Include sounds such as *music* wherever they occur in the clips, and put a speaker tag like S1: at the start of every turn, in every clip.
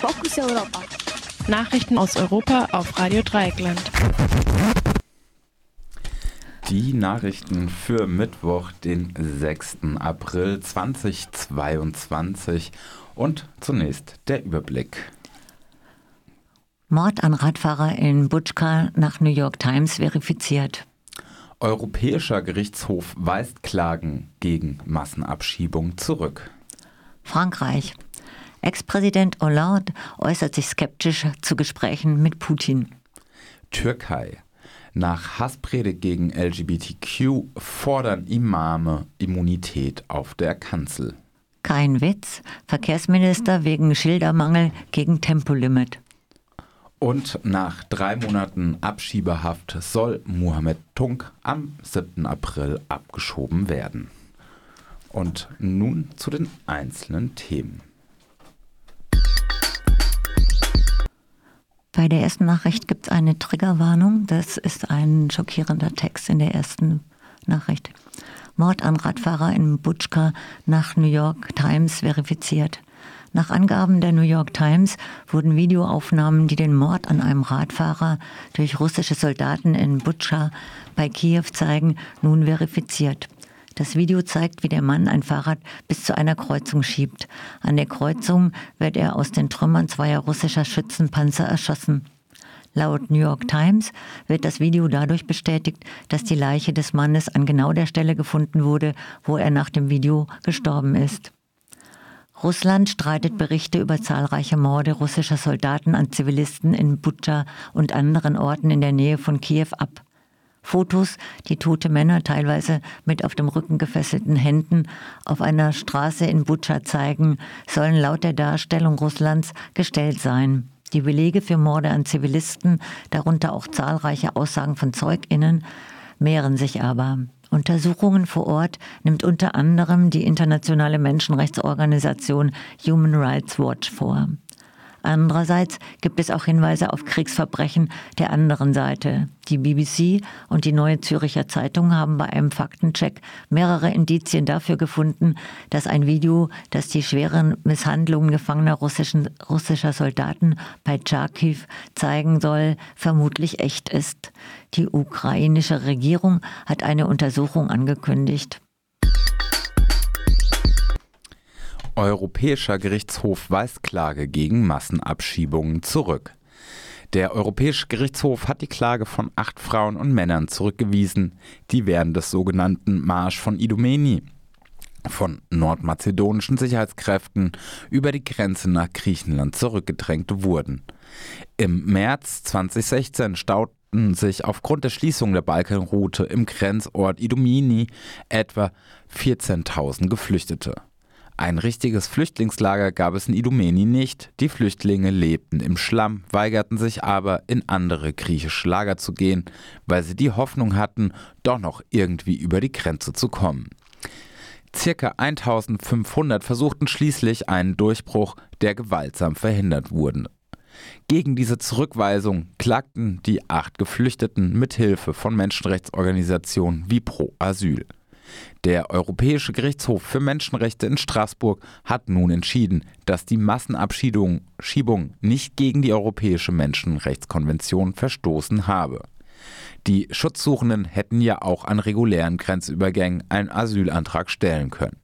S1: Fokus Europa.
S2: Nachrichten aus Europa auf Radio Dreieckland.
S3: Die Nachrichten für Mittwoch, den 6. April 2022. Und zunächst der Überblick.
S4: Mord an Radfahrer in Butschka nach New York Times verifiziert.
S3: Europäischer Gerichtshof weist Klagen gegen Massenabschiebung zurück.
S4: Frankreich. Ex-Präsident Hollande äußert sich skeptisch zu Gesprächen mit Putin.
S3: Türkei. Nach Hasspredigt gegen LGBTQ fordern Imame Immunität auf der Kanzel.
S4: Kein Witz. Verkehrsminister wegen Schildermangel gegen Tempolimit.
S3: Und nach drei Monaten Abschiebehaft soll Mohamed Tunk am 7. April abgeschoben werden. Und nun zu den einzelnen Themen.
S4: Bei der ersten Nachricht gibt es eine Triggerwarnung. Das ist ein schockierender Text in der ersten Nachricht. Mord an Radfahrer in Butschka nach New York Times verifiziert. Nach Angaben der New York Times wurden Videoaufnahmen, die den Mord an einem Radfahrer durch russische Soldaten in Butscha bei Kiew zeigen, nun verifiziert. Das Video zeigt, wie der Mann ein Fahrrad bis zu einer Kreuzung schiebt. An der Kreuzung wird er aus den Trümmern zweier russischer Schützenpanzer erschossen. Laut New York Times wird das Video dadurch bestätigt, dass die Leiche des Mannes an genau der Stelle gefunden wurde, wo er nach dem Video gestorben ist. Russland streitet Berichte über zahlreiche Morde russischer Soldaten an Zivilisten in Butscha und anderen Orten in der Nähe von Kiew ab. Fotos, die tote Männer teilweise mit auf dem Rücken gefesselten Händen auf einer Straße in Butscha zeigen, sollen laut der Darstellung Russlands gestellt sein. Die Belege für Morde an Zivilisten, darunter auch zahlreiche Aussagen von Zeuginnen, mehren sich aber. Untersuchungen vor Ort nimmt unter anderem die internationale Menschenrechtsorganisation Human Rights Watch vor. Andererseits gibt es auch Hinweise auf Kriegsverbrechen der anderen Seite. Die BBC und die Neue Züricher Zeitung haben bei einem Faktencheck mehrere Indizien dafür gefunden, dass ein Video, das die schweren Misshandlungen gefangener russischer Soldaten bei Charkiw zeigen soll, vermutlich echt ist. Die ukrainische Regierung hat eine Untersuchung angekündigt.
S3: Europäischer Gerichtshof weist Klage gegen Massenabschiebungen zurück. Der Europäische Gerichtshof hat die Klage von acht Frauen und Männern zurückgewiesen, die während des sogenannten Marsch von Idomeni von nordmazedonischen Sicherheitskräften über die Grenze nach Griechenland zurückgedrängt wurden. Im März 2016 stauten sich aufgrund der Schließung der Balkanroute im Grenzort Idomeni etwa 14.000 Geflüchtete. Ein richtiges Flüchtlingslager gab es in Idomeni nicht. Die Flüchtlinge lebten im Schlamm, weigerten sich aber, in andere griechische Lager zu gehen, weil sie die Hoffnung hatten, doch noch irgendwie über die Grenze zu kommen. Circa 1500 versuchten schließlich einen Durchbruch, der gewaltsam verhindert wurde. Gegen diese Zurückweisung klagten die acht Geflüchteten mit Hilfe von Menschenrechtsorganisationen wie Pro Asyl. Der Europäische Gerichtshof für Menschenrechte in Straßburg hat nun entschieden, dass die Massenabschiebung nicht gegen die Europäische Menschenrechtskonvention verstoßen habe. Die Schutzsuchenden hätten ja auch an regulären Grenzübergängen einen Asylantrag stellen können.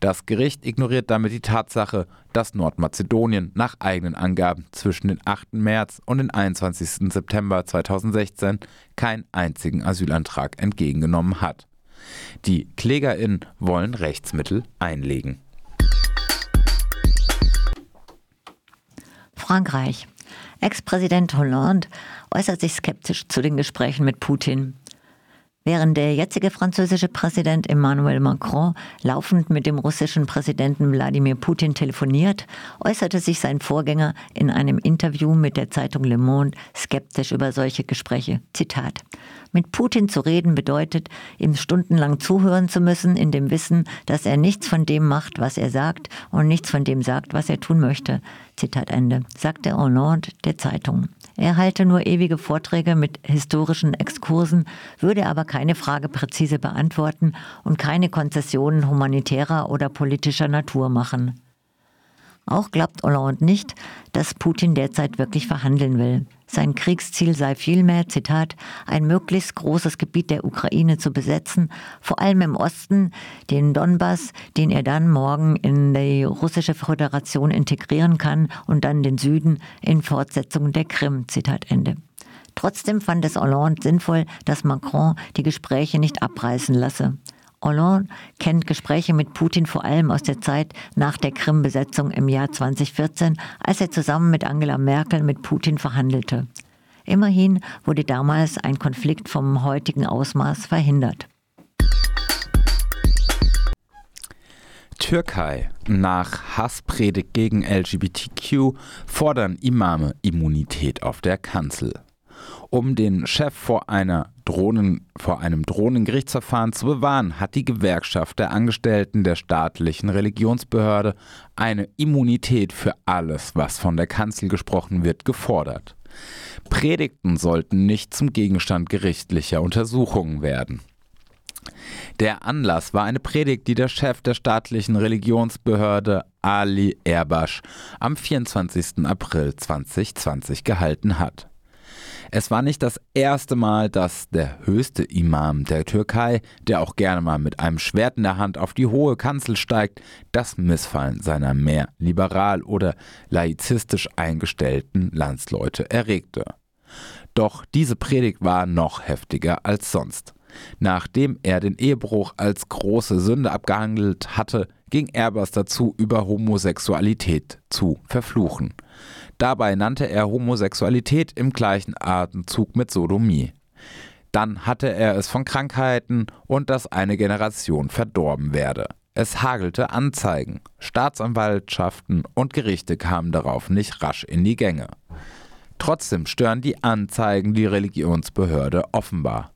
S3: Das Gericht ignoriert damit die Tatsache, dass Nordmazedonien nach eigenen Angaben zwischen dem 8. März und dem 21. September 2016 keinen einzigen Asylantrag entgegengenommen hat. Die KlägerInnen wollen Rechtsmittel einlegen.
S4: Frankreich. Ex-Präsident Hollande äußert sich skeptisch zu den Gesprächen mit Putin. Während der jetzige französische Präsident Emmanuel Macron laufend mit dem russischen Präsidenten Wladimir Putin telefoniert, äußerte sich sein Vorgänger in einem Interview mit der Zeitung Le Monde skeptisch über solche Gespräche. Zitat. Mit Putin zu reden bedeutet, ihm stundenlang zuhören zu müssen, in dem Wissen, dass er nichts von dem macht, was er sagt und nichts von dem sagt, was er tun möchte. Zitat Ende, sagte Hollande der Zeitung. Er halte nur ewige Vorträge mit historischen Exkursen, würde aber keine Frage präzise beantworten und keine Konzessionen humanitärer oder politischer Natur machen. Auch glaubt Hollande nicht, dass Putin derzeit wirklich verhandeln will. Sein Kriegsziel sei vielmehr, Zitat, ein möglichst großes Gebiet der Ukraine zu besetzen, vor allem im Osten, den Donbass, den er dann morgen in die russische Föderation integrieren kann und dann den Süden in Fortsetzung der Krim, Zitat Ende. Trotzdem fand es Hollande sinnvoll, dass Macron die Gespräche nicht abreißen lasse. Hollande kennt Gespräche mit Putin vor allem aus der Zeit nach der Krim-Besetzung im Jahr 2014, als er zusammen mit Angela Merkel mit Putin verhandelte. Immerhin wurde damals ein Konflikt vom heutigen Ausmaß verhindert.
S3: Türkei. Nach Hasspredigt gegen LGBTQ fordern Imame Immunität auf der Kanzel um den Chef vor, einer Drohnen, vor einem Drohnengerichtsverfahren zu bewahren, hat die Gewerkschaft der Angestellten der staatlichen Religionsbehörde eine Immunität für alles, was von der Kanzel gesprochen wird, gefordert. Predigten sollten nicht zum Gegenstand gerichtlicher Untersuchungen werden. Der Anlass war eine Predigt, die der Chef der staatlichen Religionsbehörde Ali Erbasch am 24. April 2020 gehalten hat. Es war nicht das erste Mal, dass der höchste Imam der Türkei, der auch gerne mal mit einem Schwert in der Hand auf die hohe Kanzel steigt, das Missfallen seiner mehr liberal oder laizistisch eingestellten Landsleute erregte. Doch diese Predigt war noch heftiger als sonst. Nachdem er den Ehebruch als große Sünde abgehandelt hatte, ging Erbers dazu, über Homosexualität zu verfluchen. Dabei nannte er Homosexualität im gleichen Atemzug mit Sodomie. Dann hatte er es von Krankheiten und dass eine Generation verdorben werde. Es hagelte Anzeigen. Staatsanwaltschaften und Gerichte kamen darauf nicht rasch in die Gänge. Trotzdem stören die Anzeigen die Religionsbehörde offenbar.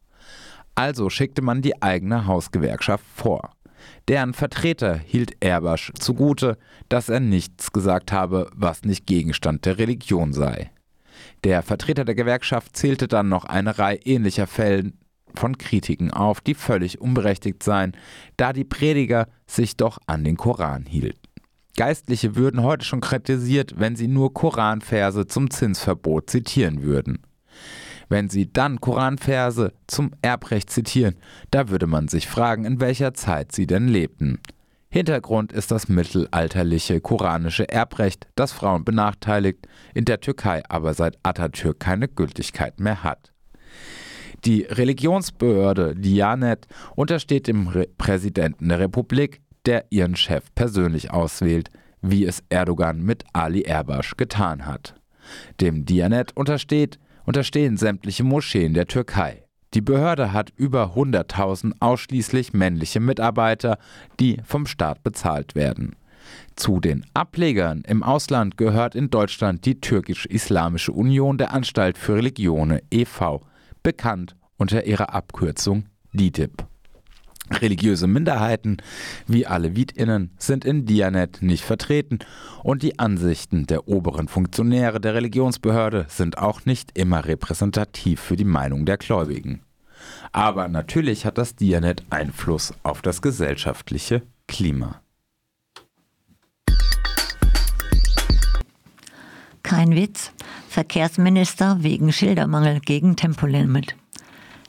S3: Also schickte man die eigene Hausgewerkschaft vor. Deren Vertreter hielt Erbasch zugute, dass er nichts gesagt habe, was nicht Gegenstand der Religion sei. Der Vertreter der Gewerkschaft zählte dann noch eine Reihe ähnlicher Fälle von Kritiken auf, die völlig unberechtigt seien, da die Prediger sich doch an den Koran hielten. Geistliche würden heute schon kritisiert, wenn sie nur Koranverse zum Zinsverbot zitieren würden. Wenn sie dann Koranverse zum Erbrecht zitieren, da würde man sich fragen, in welcher Zeit sie denn lebten. Hintergrund ist das mittelalterliche koranische Erbrecht, das Frauen benachteiligt, in der Türkei aber seit Atatürk keine Gültigkeit mehr hat. Die Religionsbehörde Diyanet untersteht dem Re Präsidenten der Republik, der ihren Chef persönlich auswählt, wie es Erdogan mit Ali Erbasch getan hat. Dem Diyanet untersteht unterstehen sämtliche Moscheen der Türkei. Die Behörde hat über 100.000 ausschließlich männliche Mitarbeiter, die vom Staat bezahlt werden. Zu den Ablegern im Ausland gehört in Deutschland die Türkisch-Islamische Union der Anstalt für Religionen e.V., bekannt unter ihrer Abkürzung DITIB. Religiöse Minderheiten wie Alevitinnen sind in Dianet nicht vertreten und die Ansichten der oberen Funktionäre der Religionsbehörde sind auch nicht immer repräsentativ für die Meinung der Gläubigen. Aber natürlich hat das Dianet Einfluss auf das gesellschaftliche Klima.
S4: Kein Witz. Verkehrsminister wegen Schildermangel gegen Tempolimit.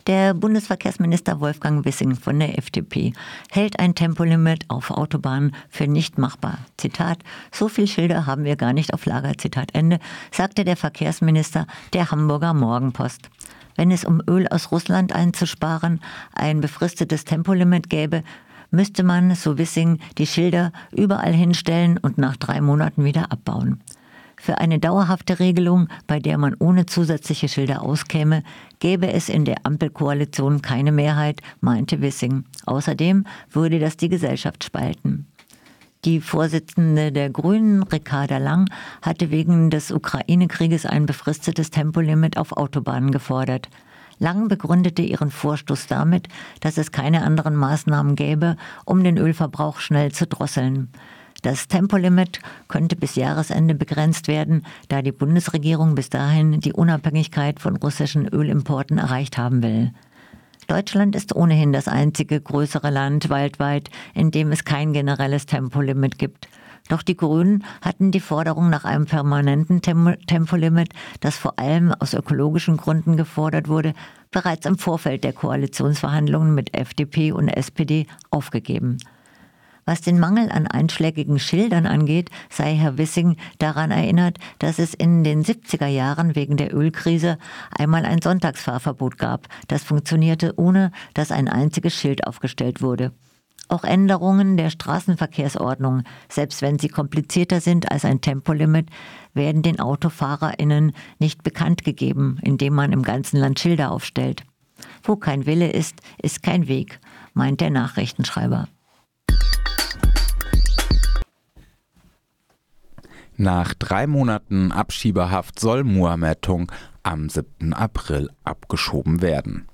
S4: Der Bundesverkehrsminister Wolfgang Wissing von der FDP hält ein Tempolimit auf Autobahnen für nicht machbar. Zitat, so viel Schilder haben wir gar nicht auf Lager, Zitat Ende, sagte der Verkehrsminister der Hamburger Morgenpost. Wenn es um Öl aus Russland einzusparen ein befristetes Tempolimit gäbe, müsste man, so Wissing, die Schilder überall hinstellen und nach drei Monaten wieder abbauen. Für eine dauerhafte Regelung, bei der man ohne zusätzliche Schilder auskäme, gäbe es in der Ampelkoalition keine Mehrheit, meinte Wissing. Außerdem würde das die Gesellschaft spalten. Die Vorsitzende der Grünen, Ricarda Lang, hatte wegen des Ukraine-Krieges ein befristetes Tempolimit auf Autobahnen gefordert. Lang begründete ihren Vorstoß damit, dass es keine anderen Maßnahmen gäbe, um den Ölverbrauch schnell zu drosseln. Das Tempolimit könnte bis Jahresende begrenzt werden, da die Bundesregierung bis dahin die Unabhängigkeit von russischen Ölimporten erreicht haben will. Deutschland ist ohnehin das einzige größere Land weltweit, in dem es kein generelles Tempolimit gibt. Doch die Grünen hatten die Forderung nach einem permanenten Tempolimit, das vor allem aus ökologischen Gründen gefordert wurde, bereits im Vorfeld der Koalitionsverhandlungen mit FDP und SPD aufgegeben. Was den Mangel an einschlägigen Schildern angeht, sei Herr Wissing daran erinnert, dass es in den 70er Jahren wegen der Ölkrise einmal ein Sonntagsfahrverbot gab. Das funktionierte, ohne dass ein einziges Schild aufgestellt wurde. Auch Änderungen der Straßenverkehrsordnung, selbst wenn sie komplizierter sind als ein Tempolimit, werden den AutofahrerInnen nicht bekannt gegeben, indem man im ganzen Land Schilder aufstellt. Wo kein Wille ist, ist kein Weg, meint der Nachrichtenschreiber.
S3: Nach drei Monaten Abschiebehaft soll Muhammad Tung am 7. April abgeschoben werden.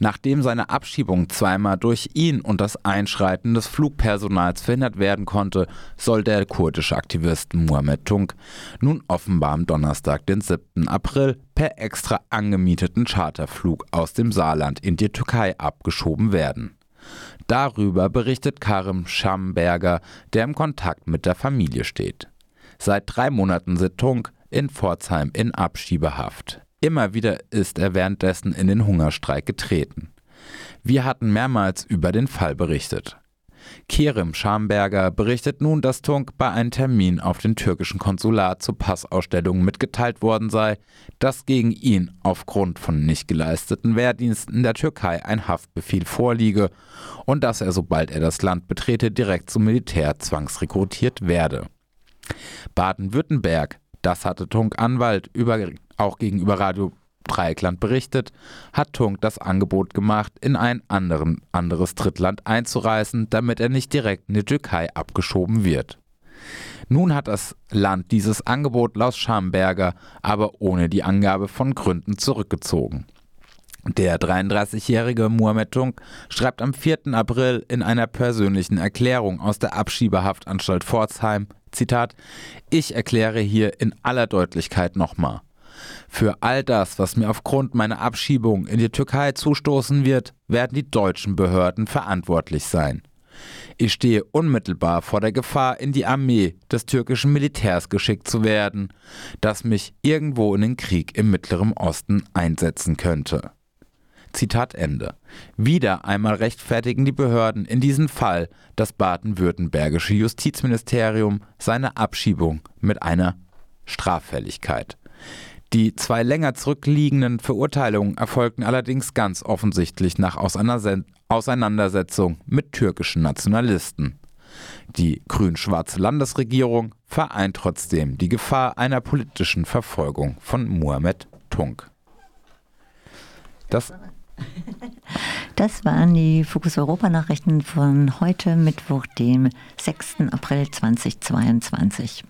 S3: Nachdem seine Abschiebung zweimal durch ihn und das Einschreiten des Flugpersonals verhindert werden konnte, soll der kurdische Aktivist Muhammed Tung nun offenbar am Donnerstag, den 7. April, per extra angemieteten Charterflug aus dem Saarland in die Türkei abgeschoben werden. Darüber berichtet Karim Schamberger, der im Kontakt mit der Familie steht. Seit drei Monaten sitzt Tunk in Pforzheim in Abschiebehaft. Immer wieder ist er währenddessen in den Hungerstreik getreten. Wir hatten mehrmals über den Fall berichtet. Kerim Schamberger berichtet nun, dass Tunk bei einem Termin auf dem türkischen Konsulat zur Passausstellung mitgeteilt worden sei, dass gegen ihn aufgrund von nicht geleisteten Wehrdiensten der Türkei ein Haftbefehl vorliege und dass er, sobald er das Land betrete, direkt zum Militär zwangsrekrutiert werde. Baden-Württemberg, das hatte Tunk Anwalt über, auch gegenüber Radio Dreieckland berichtet, hat Tunk das Angebot gemacht, in ein anderen, anderes Drittland einzureisen, damit er nicht direkt in die Türkei abgeschoben wird. Nun hat das Land dieses Angebot laut Schamberger aber ohne die Angabe von Gründen zurückgezogen. Der 33-jährige Muhammed Tunk schreibt am 4. April in einer persönlichen Erklärung aus der Abschiebehaftanstalt Pforzheim, Zitat, ich erkläre hier in aller Deutlichkeit nochmal. Für all das, was mir aufgrund meiner Abschiebung in die Türkei zustoßen wird, werden die deutschen Behörden verantwortlich sein. Ich stehe unmittelbar vor der Gefahr, in die Armee des türkischen Militärs geschickt zu werden, das mich irgendwo in den Krieg im Mittleren Osten einsetzen könnte. Zitat Ende. Wieder einmal rechtfertigen die Behörden in diesem Fall das baden-württembergische Justizministerium seine Abschiebung mit einer Straffälligkeit. Die zwei länger zurückliegenden Verurteilungen erfolgten allerdings ganz offensichtlich nach Auseinandersetzung mit türkischen Nationalisten. Die grün-schwarze Landesregierung vereint trotzdem die Gefahr einer politischen Verfolgung von Muhammad Tunk.
S4: Das *laughs* das waren die Fokus Europa Nachrichten von heute Mittwoch, dem 6. April 2022.